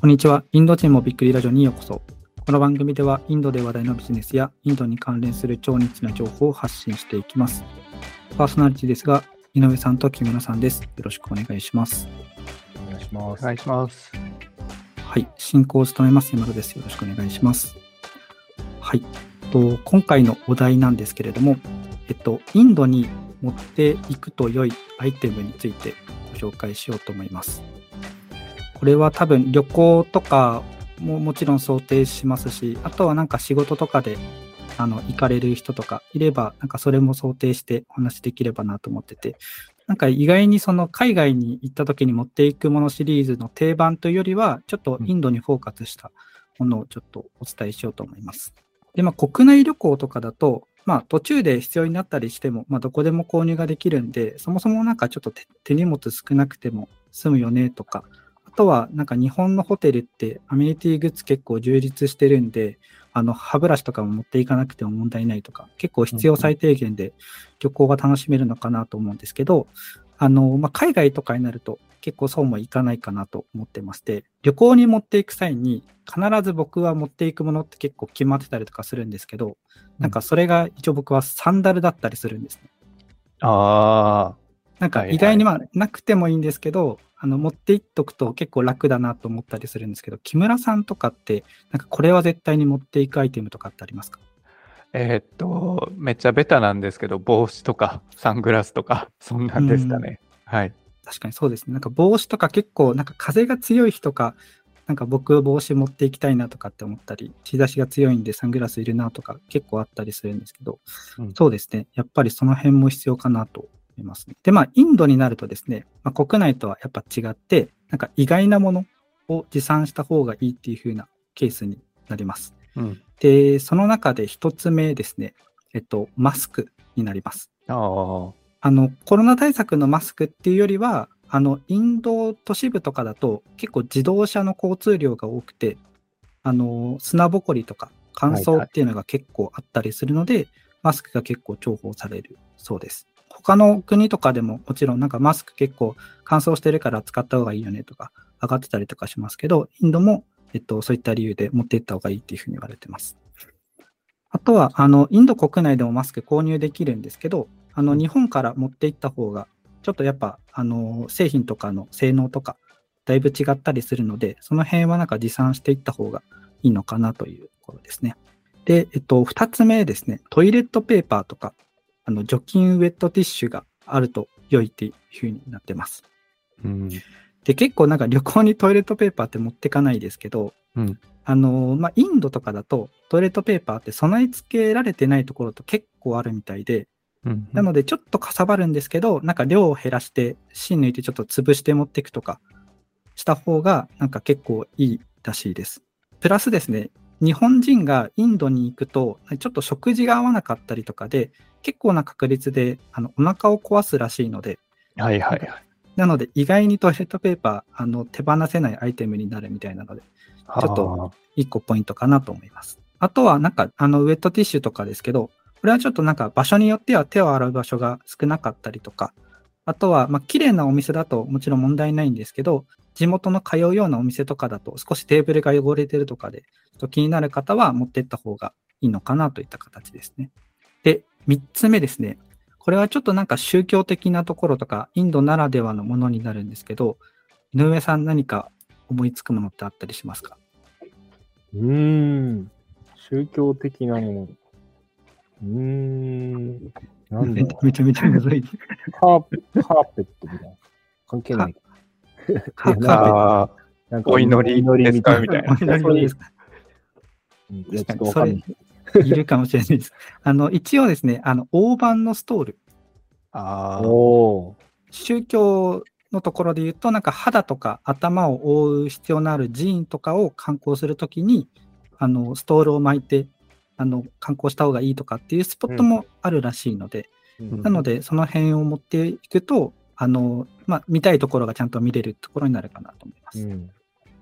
こんにちは。インド人もびっくりラジオにようこそ。この番組ではインドで話題のビジネスやインドに関連する超ニッチな情報を発信していきます。パーソナリティですが、井上さんと木村さんです。よろしくお願いします。お願いします。お願いします。はい。進行を務めます山田です。よろしくお願いします。はい。と今回のお題なんですけれども、えっと、インドに持っていくと良いアイテムについてご紹介しようと思います。これは多分旅行とかももちろん想定しますし、あとはなんか仕事とかであの行かれる人とかいれば、なんかそれも想定してお話しできればなと思ってて、なんか意外にその海外に行った時に持っていくものシリーズの定番というよりは、ちょっとインドにフォーカスしたものをちょっとお伝えしようと思います。で、まあ国内旅行とかだと、まあ途中で必要になったりしても、まあどこでも購入ができるんで、そもそもなんかちょっと手手荷物少なくても済むよねとか、あとはなんか日本のホテルってアメニティグッズ結構充実してるんで、あの歯ブラシとかも持っていかなくても問題ないとか、結構必要最低限で旅行が楽しめるのかなと思うんですけど、あの、まあ、海外とかになると結構そうもいかないかなと思ってまして、旅行に持っていく際に必ず僕は持っていくものって結構決まってたりとかするんですけど、なんかそれが一応僕はサンダルだったりするんですね。あなんかはいはい意外にまあなくてもいいんですけど、あの持っていっとくと結構楽だなと思ったりするんですけど、木村さんとかって、なんかこれは絶対に持っていくアイテムとかってありますか？あ、えーっと、めっちゃベタなんですけど、帽子とか サングラスとか、そんなんですかね。はい。確かにそうですね。なんか帽子とか結構、なんか風が強い日とか、なんか僕帽子持っていきたいなとかって思ったり、日差しが強いんでサングラスいるなとか結構あったりするんですけど、うんそうですね。やっぱりその辺も必要かなと思いますね。で、まあ、インドになるとですね、まあ、国内とはやっぱ違って、なんか意外なものを持参した方がいいっていう風なケースになります。うん。で、その中で一つ目ですね、えっと、マスクになります。あの、コロナ対策のマスクっていうよりは、あの、インド都市部とかだと結構自動車の交通量が多くて、あの、砂ぼこりとか乾燥っていうのが結構あったりするので、マスクが結構重宝されるそうです。他の国とかでももちろんなんかマスク結構乾燥してるから使った方がいいよねとか上がってたりとかしますけど、インドも、えっと、そういった理由で持っていった方がいいっていうふうに言われてます。あとは、あの、インド国内でもマスク購入できるんですけど、あの、日本から持っていった方が、ちょっとやっぱ、あの、製品とかの性能とか、だいぶ違ったりするので、その辺はなんか持参していった方がいいのかなというところですね。で、えっと、二つ目ですね、トイレットペーパーとか、あの、除菌ウェットティッシュがあると良いっていう風になってます。うん。で、結構なんか旅行にトイレットペーパーって持ってかないですけど、うんあの、まあ、インドとかだとトイレットペーパーって備え付けられてないところと結構あるみたいで、うん。なのでちょっとかさばるんですけど、なんか量を減らして芯抜いてちょっと潰して持っていくとかした方がなんか結構いいらしいです。プラスですね、日本人がインドに行くと、ちょっと食事が合わなかったりとかで、結構な確率であのお腹を壊すらしいので、はいはいはい。なので意外にトイレットペーパー、あの手放せないアイテムになるみたいなので、ちょっと一個ポイントかなと思います。あとはなんかあのウェットティッシュとかですけど、これはちょっとなんか場所によっては手を洗う場所が少なかったりとか、あとはまあ綺麗なお店だともちろん問題ないんですけど、地元の通うようなお店とかだと少しテーブルが汚れてるとかで、ちょっと気になる方は持ってった方がいいのかなといった形ですね。で、三つ目ですね。これはちょっとなんか宗教的なところとか、インドならではのものになるんですけど、井上さん何か思いつくものってあったりしますか？うーん。宗教的なもの。うーん。なんだめめちゃめちゃむずい。カーペットみたいな。関係ない。カーカーペットああ、なんかお祈りですみたいかみたいな。お祈りですか？うんいや、ちょっとわかんない。いるかもしれないです。あの、一応ですね、あの、大判のストール、ああ。宗教のところで言うと、なんか肌とか頭を覆う必要のある寺院とかを観光するときに、あの、ストールを巻いて、あの、観光した方がいいとかっていうスポットもあるらしいので、うんなので、その辺を持っていくと、あの、まあ、見たいところがちゃんと見れるところになるかなと思います。うん。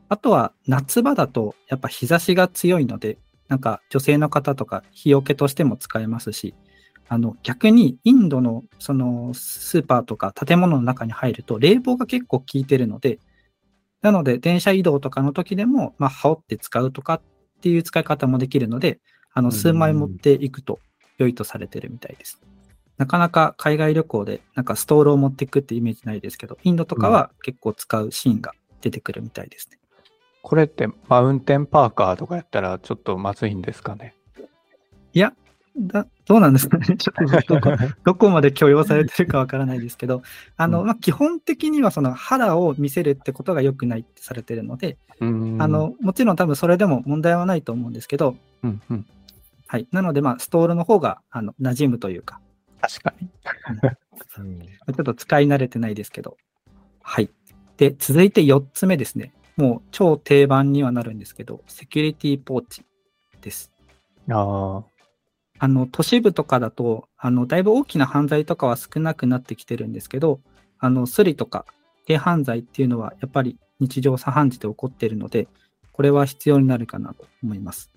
あとは夏場だとやっぱ日差しが強いので、なんか女性の方とか日よけとしても使えますし、あの逆にインドのそのスーパーとか建物の中に入ると冷房が結構効いてるので、なので、電車移動とかの時でも、まあ、羽織って使うとかっていう使い方もできるので、あの、数枚持っていくと良いとされてるみたいです。なかなか海外旅行で、なんかストールを持っていくってイメージないですけど、インドとかは結構使うシーンが出てくるみたいですね。これってマウンテンパーカーとかやったらちょっとまずいんですかね？いや、だどうなんですかね？ちょっとどこどこまで許容されてるかわからないですけど、あの、うんまあ、基本的にはその肌を見せるってことが良くないってされてるので、うんあ、の、もちろん多分それでも問題はないと思うんですけど、うんうん、はい。なので、まあ、ストールの方が、あの、馴染むというか、確かに。うんちょっと使い慣れてないですけど。はい。で、続いて4つ目ですね。もう超定番にはなるんですけど、セキュリティポーチです。ああ、あの、都市部とかだと、あの、だいぶ大きな犯罪とかは少なくなってきてるんですけど、あの、スリとか軽犯罪っていうのは、やっぱり日常茶飯事で起こっているので、これは必要になるかなと思います。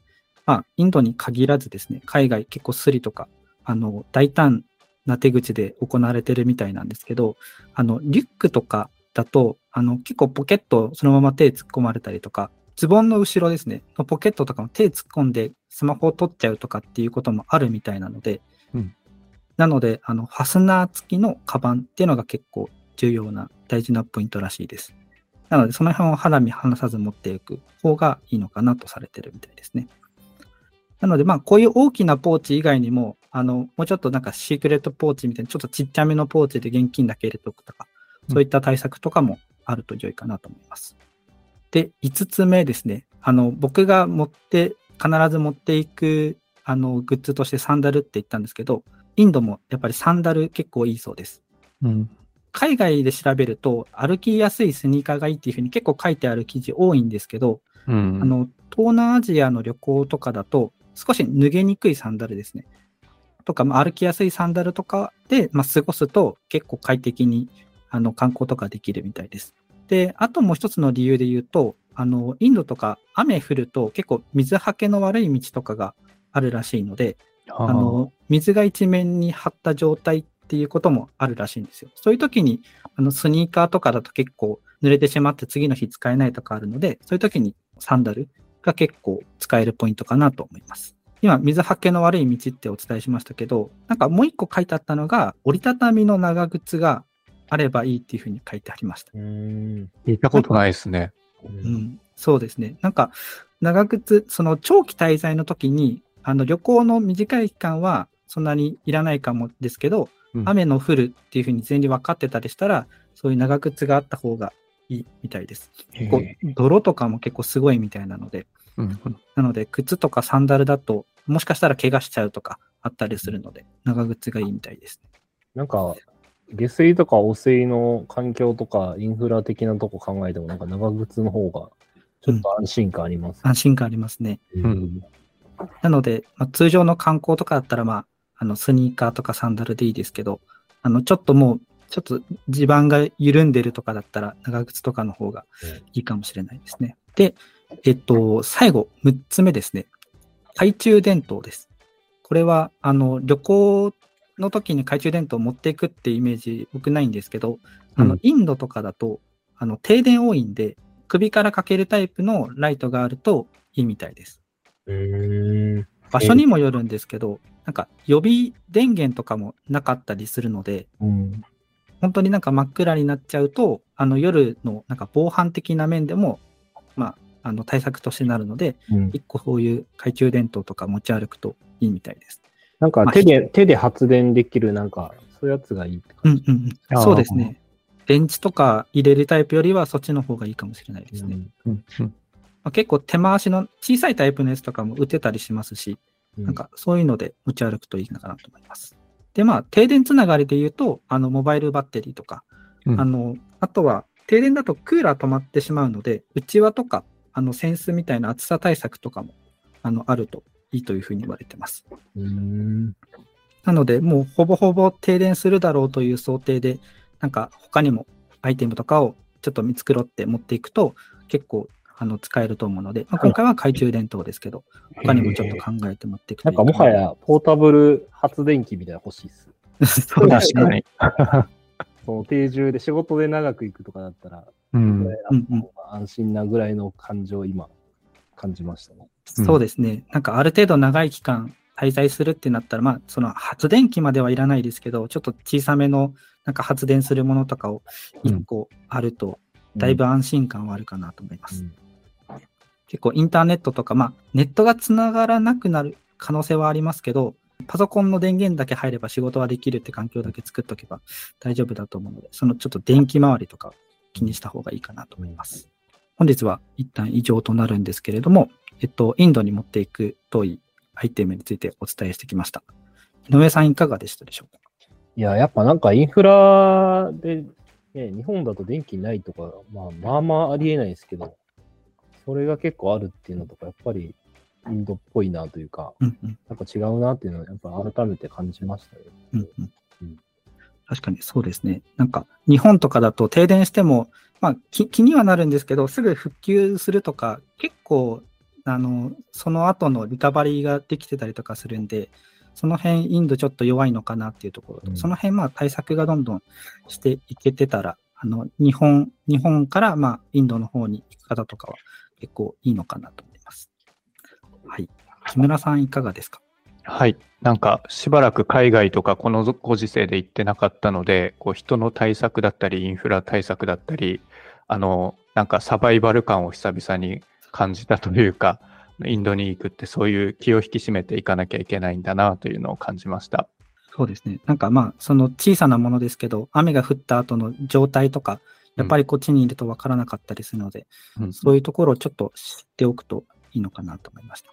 まあ、インドに限らずですね、海外結構スリとか、あの、大胆な手口で行われてるみたいなんですけど、あの、リュックとかだと、あの、結構ポケットそのまま手突っ込まれたりとか、ズボンの後ろですね、のポケットとかも手突っ込んでスマホを取っちゃうとかっていうこともあるみたいなので、うんなので、あの、ファスナー付きのカバンっていうのが結構重要な大事なポイントらしいです。なので、その辺を肌身離さず持っていく方がいいのかなとされてるみたいですね。なので、まあ、こういう大きなポーチ以外にも、あの、もうちょっとなんかシークレットポーチみたいな、ちょっとちっちゃめのポーチで現金だけ入れておくとか、そういった対策とかもあると良いかなと思います。で、5つ目ですね。あの、僕が持って、必ず持っていく、あの、グッズとしてサンダルって言ったんですけど、インドもやっぱりサンダル結構いいそうです。うん。海外で調べると、歩きやすいスニーカーがいいっていうふうに結構書いてある記事多いんですけど、うん、あの、東南アジアの旅行とかだと、少し脱げにくいサンダルですね。とか、まあ、歩きやすいサンダルとかで、まあ、過ごすと結構快適にあの観光とかできるみたいです。で、あともう一つの理由で言うと、あの、インドとか雨降ると結構水はけの悪い道とかがあるらしいので、ああの、水が一面に張った状態っていうこともあるらしいんですよ。そういう時に、あの、スニーカーとかだと結構濡れてしまって次の日使えないとかあるので、そういう時にサンダルが結構使えるポイントかなと思います。今、水はけの悪い道ってお伝えしましたけど、なんかもう一個書いてあったのが、折りたたみの長靴があればいいっていうふうに書いてありました。うん。聞いたことないですね。うう。ん、そうですね。なんか、長靴、その長期滞在の時に、あの旅行の短い期間はそんなにいらないかもですけど、うん雨の降るっていうふうに全に分かってたりしたら、そういう長靴があった方がいいみたいです。へこえう泥とかも結構すごいみたいなので、うんうんなので、靴とかサンダルだと、もしかしたら怪我しちゃうとかあったりするので、長靴がいいみたいです。なんか、下水とか汚水の環境とかインフラ的なとこ考えても、なんか長靴の方がちょっと安心感あります。安心感ありますね。うんなので、まあ、通常の観光とかだったら、まあ、あの、スニーカーとかサンダルでいいですけど、あの、ちょっともう、ちょっと地盤が緩んでるとかだったら、長靴とかの方がいいかもしれないですね。で、えっと、最後、6つ目ですね。懐中電灯です。これは、あの、旅行の時に懐中電灯を持っていくってイメージ、僕ないんですけど、あの、うんインドとかだと、あの、停電多いんで、首からかけるタイプのライトがあるといいみたいです。うん。場所にもよるんですけど、なんか予備電源とかもなかったりするので、うん。本当になんか真っ暗になっちゃうと、あの夜のなんか防犯的な面でも、まあ、あの対策としてなるので、うん一個そういう懐中電灯とか持ち歩くといいみたいです。なんか手で、手で発電できる、なんか、そういうやつがいいって感じ。うんうんうん。そうですね。電池とか入れるタイプよりはそっちの方がいいかもしれないですね。うんうんまあ、結構手回しの小さいタイプのやつとかも売ってたりしますし、うんなんかそういうので持ち歩くといいのかなと思います。で、まあ、停電つながりで言うと、あの、モバイルバッテリーとか、うんあの、あとは、停電だとクーラー止まってしまうので、内輪とか、あの、扇子みたいな暑さ対策とかも、あの、あるといいというふうに言われてます。うん。なので、もうほぼほぼ停電するだろうという想定で、なんか他にもアイテムとかをちょっと見繕って持っていくと、結構、あの、使えると思うので、まあ、今回は懐中電灯ですけど、他にもちょっと考えて持っていくとないんかもはや、ポータブル発電機みたいなの欲しいっす。そうですね。その定住で仕事で長く行くとかだったら、うん安心なぐらいの感情を今感じましたね。うんそうですね。なんかある程度長い期間滞在するってなったら、まあ、その発電機まではいらないですけど、ちょっと小さめのなんか発電するものとかを1個あると、だいぶ安心感はあるかなと思います。うん結構インターネットとか、まあ、ネットがつながらなくなる可能性はありますけど、パソコンの電源だけ入れば仕事はできるって環境だけ作っとけば大丈夫だと思うので、そのちょっと電気回りとか気にした方がいいかなと思います。本日は一旦以上となるんですけれども、えっと、インドに持っていく遠いアイテムについてお伝えしてきました。井上さんいかがでしたでしょうか？いや、やっぱなんかインフラで、ね、日本だと電気ないとか、まあまあまあありえないですけど、それが結構あるっていうのとか、やっぱりインドっぽいなというか、うんうん。なんか違うなっていうのは、やっぱ改めて感じましたね。うんうん。うん。確かにそうですね。なんか日本とかだと停電しても、まあ気気にはなるんですけど、すぐ復旧するとか、結構、あの、その後のリカバリーができてたりとかするんで、その辺インドちょっと弱いのかなっていうところと、うん。その辺まあ対策がどんどんしていけてたら、あの、日本、日本からまあインドの方に行く方とかは結構いいのかなと思います。はい。木村さんいかがですか？はい。なんか、しばらく海外とかこのご時世で行ってなかったので、こう人の対策だったり、インフラ対策だったり、あの、なんかサバイバル感を久々に感じたというか、インドに行くってそういう気を引き締めていかなきゃいけないんだなというのを感じました。そうですね。なんかまあ、その小さなものですけど、雨が降った後の状態とか、やっぱりこっちにいるとわからなかったりするので、うんそういうところをちょっと知っておくといいのかなと思いました。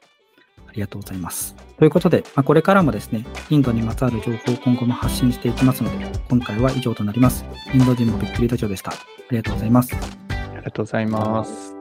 ありがとうございます。ということで、まあ、これからもですね、インドにまつわる情報を今後も発信していきますので、今回は以上となります。インド人もびっくりラジオでした。ありがとうございます。ありがとうございます。